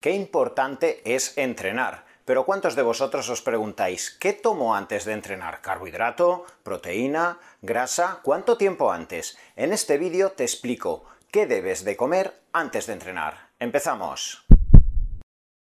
Qué importante es entrenar. Pero ¿cuántos de vosotros os preguntáis, ¿qué tomo antes de entrenar? ¿Carbohidrato? ¿Proteína? ¿Grasa? ¿Cuánto tiempo antes? En este vídeo te explico qué debes de comer antes de entrenar. ¡Empezamos!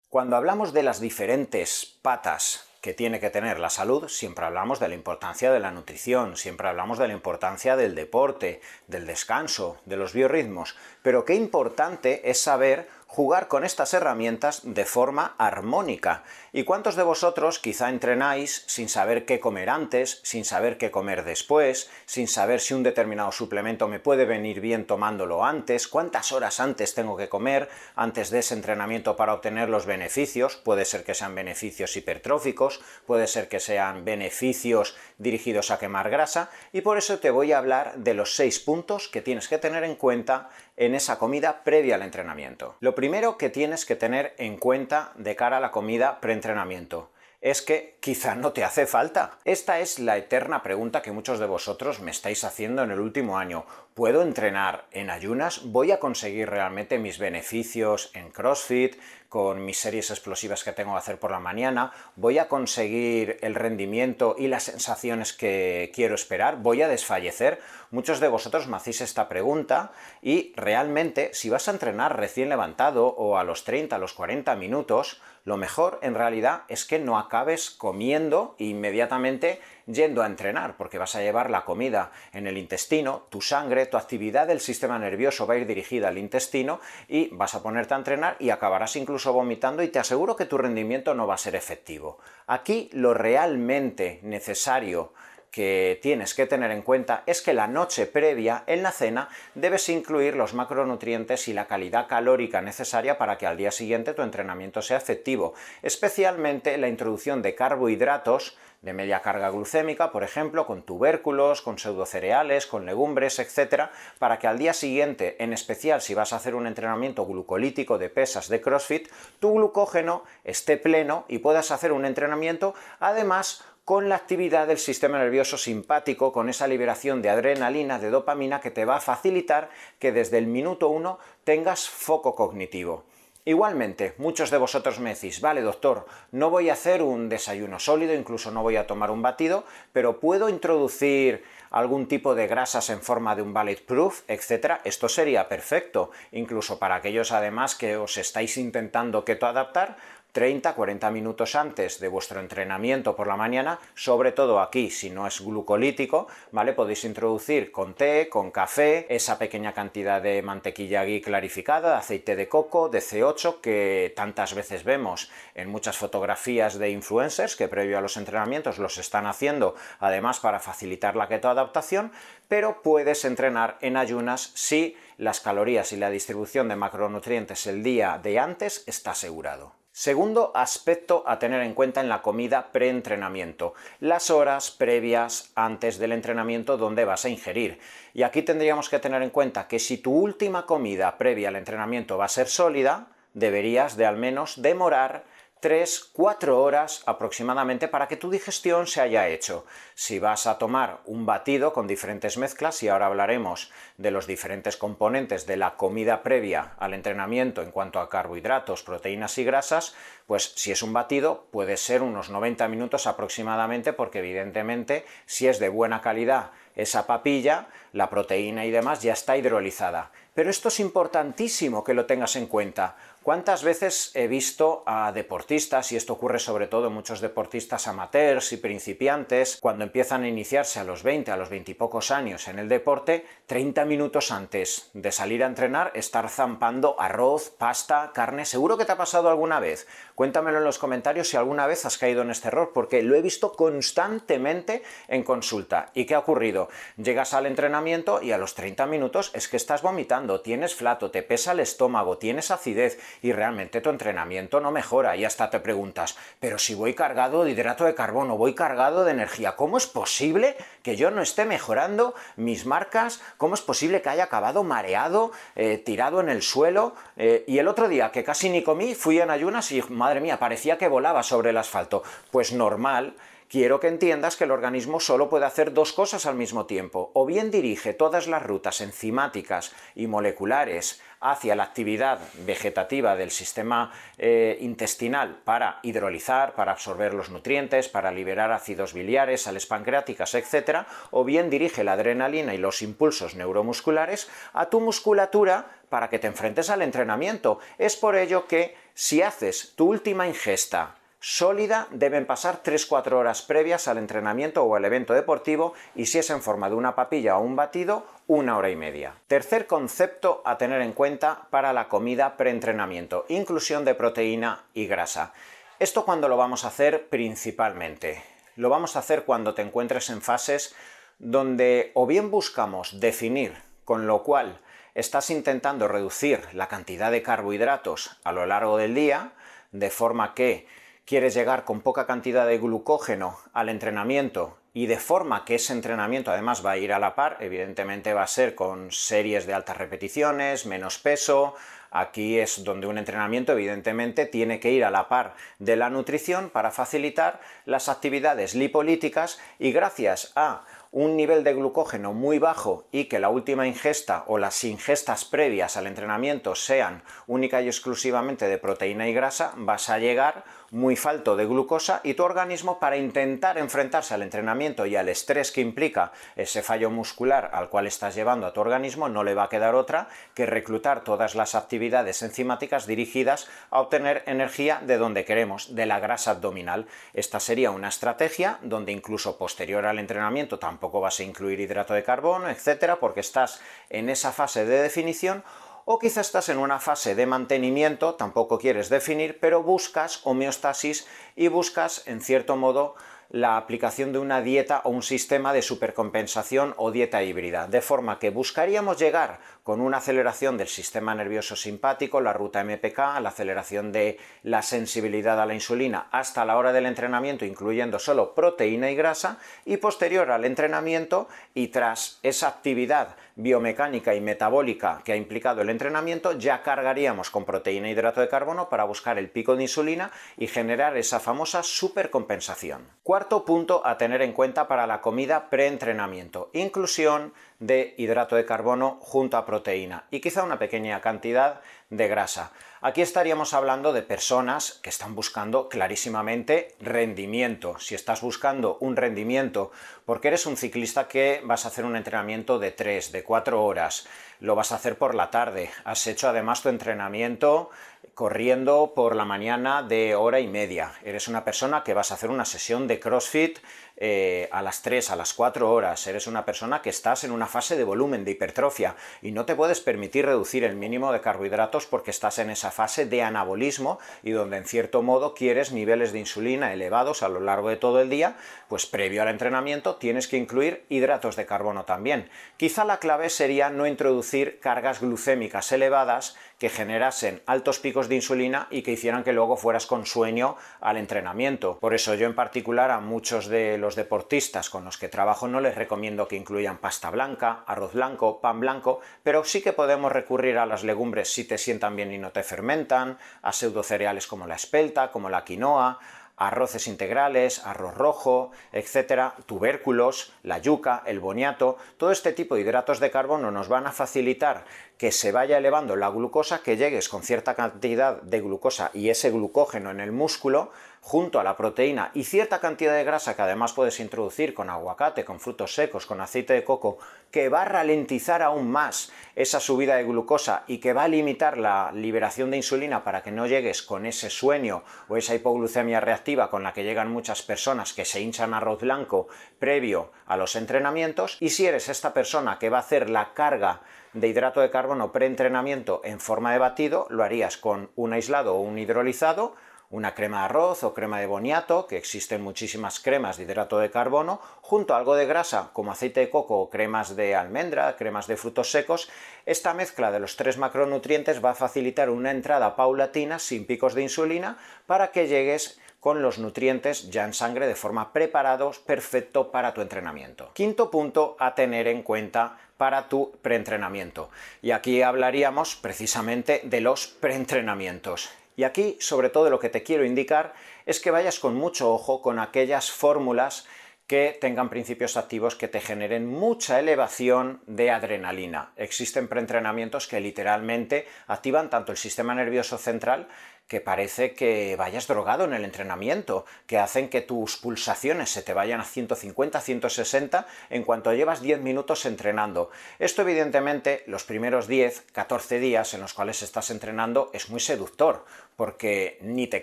Cuando hablamos de las diferentes patas que tiene que tener la salud, siempre hablamos de la importancia de la nutrición, siempre hablamos de la importancia del deporte, del descanso, de los biorritmos, pero qué importante es saber jugar con estas herramientas de forma armónica. ¿Y cuántos de vosotros quizá entrenáis sin saber qué comer antes, sin saber qué comer después, sin saber si un determinado suplemento me puede venir bien tomándolo antes, cuántas horas antes tengo que comer antes de ese entrenamiento para obtener los beneficios? Puede ser que sean beneficios hipertróficos, puede ser que sean beneficios dirigidos a quemar grasa, y por eso te voy a hablar de los seis puntos que tienes que tener en cuenta en esa comida previa al entrenamiento. Lo primero que tienes que tener en cuenta de cara a la comida preentrenamiento es que quizá no te hace falta. Esta es la eterna pregunta que muchos de vosotros me estáis haciendo en el último año. ¿Puedo entrenar en ayunas? ¿Voy a conseguir realmente mis beneficios en CrossFit? con mis series explosivas que tengo que hacer por la mañana, voy a conseguir el rendimiento y las sensaciones que quiero esperar, voy a desfallecer. Muchos de vosotros me hacéis esta pregunta y realmente si vas a entrenar recién levantado o a los 30, a los 40 minutos, lo mejor en realidad es que no acabes comiendo inmediatamente yendo a entrenar, porque vas a llevar la comida en el intestino, tu sangre, tu actividad del sistema nervioso va a ir dirigida al intestino y vas a ponerte a entrenar y acabarás incluso vomitando y te aseguro que tu rendimiento no va a ser efectivo. Aquí lo realmente necesario que tienes que tener en cuenta es que la noche previa en la cena debes incluir los macronutrientes y la calidad calórica necesaria para que al día siguiente tu entrenamiento sea efectivo, especialmente la introducción de carbohidratos de media carga glucémica, por ejemplo, con tubérculos, con pseudocereales, con legumbres, etcétera, para que al día siguiente, en especial si vas a hacer un entrenamiento glucolítico de pesas de CrossFit, tu glucógeno esté pleno y puedas hacer un entrenamiento además con la actividad del sistema nervioso simpático, con esa liberación de adrenalina, de dopamina, que te va a facilitar que desde el minuto uno tengas foco cognitivo. Igualmente, muchos de vosotros me decís, vale doctor, no voy a hacer un desayuno sólido, incluso no voy a tomar un batido, pero puedo introducir algún tipo de grasas en forma de un proof, etcétera, esto sería perfecto, incluso para aquellos además que os estáis intentando keto adaptar, 30-40 minutos antes de vuestro entrenamiento por la mañana, sobre todo aquí, si no es glucolítico, ¿vale? Podéis introducir con té, con café, esa pequeña cantidad de mantequilla aquí clarificada, de aceite de coco, de C8, que tantas veces vemos en muchas fotografías de influencers que previo a los entrenamientos los están haciendo, además para facilitar la ketoadaptación, pero puedes entrenar en ayunas si las calorías y la distribución de macronutrientes el día de antes está asegurado. Segundo aspecto a tener en cuenta en la comida preentrenamiento, las horas previas antes del entrenamiento donde vas a ingerir. Y aquí tendríamos que tener en cuenta que si tu última comida previa al entrenamiento va a ser sólida, deberías de al menos demorar 3-4 horas aproximadamente para que tu digestión se haya hecho. Si vas a tomar un batido con diferentes mezclas, y ahora hablaremos de los diferentes componentes de la comida previa al entrenamiento en cuanto a carbohidratos, proteínas y grasas, pues si es un batido puede ser unos 90 minutos aproximadamente porque evidentemente si es de buena calidad esa papilla, la proteína y demás ya está hidrolizada. Pero esto es importantísimo que lo tengas en cuenta. ¿Cuántas veces he visto a deportistas, y esto ocurre sobre todo en muchos deportistas amateurs y principiantes, cuando empiezan a iniciarse a los 20, a los 20 y pocos años en el deporte, 30 minutos antes de salir a entrenar, estar zampando arroz, pasta, carne? ¿Seguro que te ha pasado alguna vez? Cuéntamelo en los comentarios si alguna vez has caído en este error, porque lo he visto constantemente en consulta. ¿Y qué ha ocurrido? Llegas al entrenamiento y a los 30 minutos es que estás vomitando, tienes flato, te pesa el estómago, tienes acidez, y realmente tu entrenamiento no mejora y hasta te preguntas, pero si voy cargado de hidrato de carbono, voy cargado de energía, ¿cómo es posible que yo no esté mejorando mis marcas? ¿Cómo es posible que haya acabado mareado, eh, tirado en el suelo? Eh, y el otro día que casi ni comí, fui en ayunas y madre mía, parecía que volaba sobre el asfalto. Pues normal quiero que entiendas que el organismo solo puede hacer dos cosas al mismo tiempo, o bien dirige todas las rutas enzimáticas y moleculares hacia la actividad vegetativa del sistema eh, intestinal para hidrolizar, para absorber los nutrientes, para liberar ácidos biliares, sales pancreáticas, etc., o bien dirige la adrenalina y los impulsos neuromusculares a tu musculatura para que te enfrentes al entrenamiento. Es por ello que si haces tu última ingesta sólida deben pasar 3-4 horas previas al entrenamiento o al evento deportivo y si es en forma de una papilla o un batido, una hora y media. Tercer concepto a tener en cuenta para la comida preentrenamiento, inclusión de proteína y grasa. ¿Esto cuando lo vamos a hacer principalmente? Lo vamos a hacer cuando te encuentres en fases donde o bien buscamos definir, con lo cual estás intentando reducir la cantidad de carbohidratos a lo largo del día, de forma que quieres llegar con poca cantidad de glucógeno al entrenamiento y de forma que ese entrenamiento además va a ir a la par, evidentemente va a ser con series de altas repeticiones, menos peso, aquí es donde un entrenamiento evidentemente tiene que ir a la par de la nutrición para facilitar las actividades lipolíticas y gracias a un nivel de glucógeno muy bajo y que la última ingesta o las ingestas previas al entrenamiento sean única y exclusivamente de proteína y grasa, vas a llegar muy falto de glucosa y tu organismo para intentar enfrentarse al entrenamiento y al estrés que implica ese fallo muscular al cual estás llevando a tu organismo no le va a quedar otra que reclutar todas las actividades enzimáticas dirigidas a obtener energía de donde queremos, de la grasa abdominal. Esta sería una estrategia donde incluso posterior al entrenamiento tampoco vas a incluir hidrato de carbono, etcétera, porque estás en esa fase de definición o quizás estás en una fase de mantenimiento, tampoco quieres definir, pero buscas homeostasis y buscas, en cierto modo, la aplicación de una dieta o un sistema de supercompensación o dieta híbrida, de forma que buscaríamos llegar con una aceleración del sistema nervioso simpático, la ruta MPK, la aceleración de la sensibilidad a la insulina hasta la hora del entrenamiento, incluyendo solo proteína y grasa, y posterior al entrenamiento y tras esa actividad biomecánica y metabólica que ha implicado el entrenamiento, ya cargaríamos con proteína e hidrato de carbono para buscar el pico de insulina y generar esa famosa supercompensación. Cuarto punto a tener en cuenta para la comida preentrenamiento, inclusión de hidrato de carbono junto a proteína y quizá una pequeña cantidad de grasa. Aquí estaríamos hablando de personas que están buscando clarísimamente rendimiento. Si estás buscando un rendimiento porque eres un ciclista que vas a hacer un entrenamiento de 3, de 4 horas, lo vas a hacer por la tarde, has hecho además tu entrenamiento corriendo por la mañana de hora y media, eres una persona que vas a hacer una sesión de CrossFit eh, a las 3, a las 4 horas, eres una persona que estás en una fase de volumen, de hipertrofia, y no te puedes permitir reducir el mínimo de carbohidratos porque estás en esa fase de anabolismo y donde en cierto modo quieres niveles de insulina elevados a lo largo de todo el día, pues previo al entrenamiento tienes que incluir hidratos de carbono también. Quizá la clave sería no introducir cargas glucémicas elevadas que generasen altos picos de insulina y que hicieran que luego fueras con sueño al entrenamiento. Por eso yo en particular a muchos de los deportistas con los que trabajo no les recomiendo que incluyan pasta blanca, arroz blanco, pan blanco, pero sí que podemos recurrir a las legumbres si te sientan bien y no te fermentan, a pseudocereales como la espelta, como la quinoa, arroces integrales, arroz rojo, etcétera, tubérculos, la yuca, el boniato, todo este tipo de hidratos de carbono nos van a facilitar que se vaya elevando la glucosa, que llegues con cierta cantidad de glucosa y ese glucógeno en el músculo, junto a la proteína y cierta cantidad de grasa que además puedes introducir con aguacate, con frutos secos, con aceite de coco, que va a ralentizar aún más esa subida de glucosa y que va a limitar la liberación de insulina para que no llegues con ese sueño o esa hipoglucemia reactiva con la que llegan muchas personas que se hinchan arroz blanco previo a los entrenamientos. Y si eres esta persona que va a hacer la carga de hidrato de carbono preentrenamiento en forma de batido, lo harías con un aislado o un hidrolizado una crema de arroz o crema de boniato, que existen muchísimas cremas de hidrato de carbono, junto a algo de grasa como aceite de coco cremas de almendra, cremas de frutos secos, esta mezcla de los tres macronutrientes va a facilitar una entrada paulatina sin picos de insulina para que llegues con los nutrientes ya en sangre de forma preparados, perfecto para tu entrenamiento. Quinto punto a tener en cuenta para tu preentrenamiento. Y aquí hablaríamos precisamente de los preentrenamientos. Y aquí, sobre todo, lo que te quiero indicar es que vayas con mucho ojo con aquellas fórmulas que tengan principios activos que te generen mucha elevación de adrenalina. Existen preentrenamientos que literalmente activan tanto el sistema nervioso central que parece que vayas drogado en el entrenamiento, que hacen que tus pulsaciones se te vayan a 150, 160 en cuanto llevas 10 minutos entrenando. Esto evidentemente los primeros 10, 14 días en los cuales estás entrenando es muy seductor, porque ni te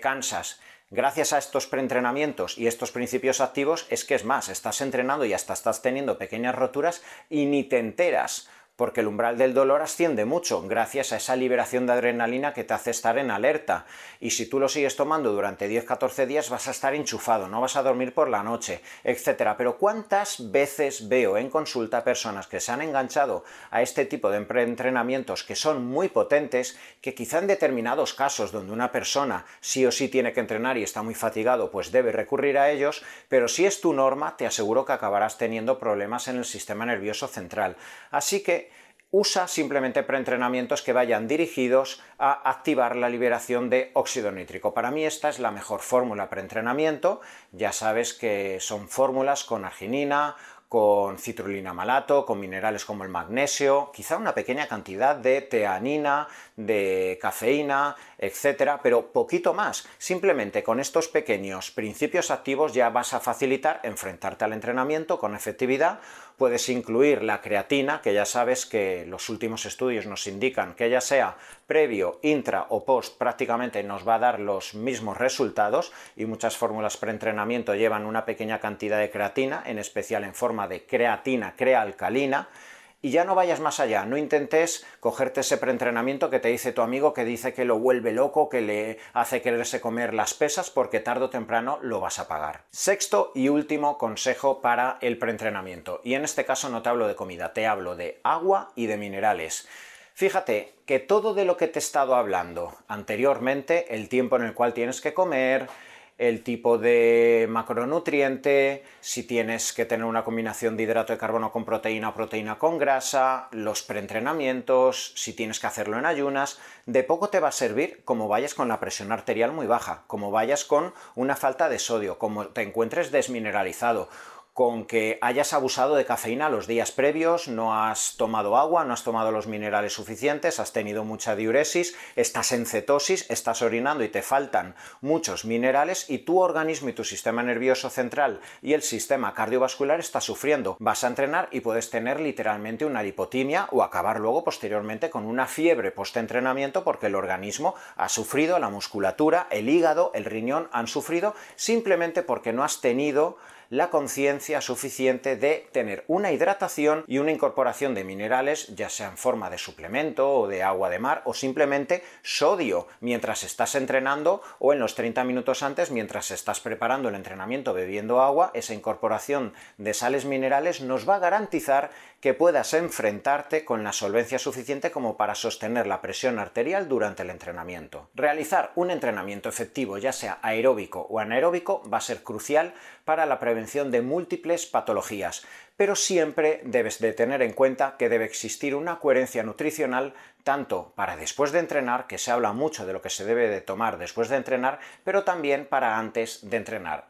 cansas, Gracias a estos preentrenamientos y estos principios activos es que es más, estás entrenando y hasta estás teniendo pequeñas roturas y ni te enteras porque el umbral del dolor asciende mucho gracias a esa liberación de adrenalina que te hace estar en alerta. Y si tú lo sigues tomando durante 10-14 días vas a estar enchufado, no vas a dormir por la noche, etc. Pero ¿cuántas veces veo en consulta personas que se han enganchado a este tipo de entrenamientos que son muy potentes, que quizá en determinados casos donde una persona sí o sí tiene que entrenar y está muy fatigado, pues debe recurrir a ellos, pero si es tu norma, te aseguro que acabarás teniendo problemas en el sistema nervioso central. Así que usa simplemente preentrenamientos que vayan dirigidos a activar la liberación de óxido nítrico. Para mí esta es la mejor fórmula preentrenamiento. Ya sabes que son fórmulas con arginina, con citrulina malato, con minerales como el magnesio, quizá una pequeña cantidad de teanina, de cafeína, etcétera, pero poquito más. Simplemente con estos pequeños principios activos ya vas a facilitar enfrentarte al entrenamiento con efectividad. Puedes incluir la creatina, que ya sabes que los últimos estudios nos indican que ya sea previo, intra o post prácticamente nos va a dar los mismos resultados y muchas fórmulas preentrenamiento llevan una pequeña cantidad de creatina, en especial en forma de creatina crealcalina, y ya no vayas más allá, no intentes cogerte ese preentrenamiento que te dice tu amigo que dice que lo vuelve loco, que le hace quererse comer las pesas porque tarde o temprano lo vas a pagar. Sexto y último consejo para el preentrenamiento, y en este caso no te hablo de comida, te hablo de agua y de minerales. Fíjate que todo de lo que te he estado hablando anteriormente, el tiempo en el cual tienes que comer, el tipo de macronutriente, si tienes que tener una combinación de hidrato de carbono con proteína o proteína con grasa, los preentrenamientos, si tienes que hacerlo en ayunas, de poco te va a servir como vayas con la presión arterial muy baja, como vayas con una falta de sodio, como te encuentres desmineralizado con que hayas abusado de cafeína los días previos, no has tomado agua, no has tomado los minerales suficientes, has tenido mucha diuresis, estás en cetosis, estás orinando y te faltan muchos minerales y tu organismo y tu sistema nervioso central y el sistema cardiovascular está sufriendo. Vas a entrenar y puedes tener literalmente una lipotimia o acabar luego posteriormente con una fiebre post-entrenamiento porque el organismo ha sufrido, la musculatura, el hígado, el riñón han sufrido simplemente porque no has tenido la conciencia suficiente de tener una hidratación y una incorporación de minerales, ya sea en forma de suplemento o de agua de mar o simplemente sodio mientras estás entrenando o en los 30 minutos antes mientras estás preparando el entrenamiento bebiendo agua, esa incorporación de sales minerales nos va a garantizar que puedas enfrentarte con la solvencia suficiente como para sostener la presión arterial durante el entrenamiento. Realizar un entrenamiento efectivo, ya sea aeróbico o anaeróbico, va a ser crucial para la de múltiples patologías, pero siempre debes de tener en cuenta que debe existir una coherencia nutricional tanto para después de entrenar, que se habla mucho de lo que se debe de tomar después de entrenar, pero también para antes de entrenar.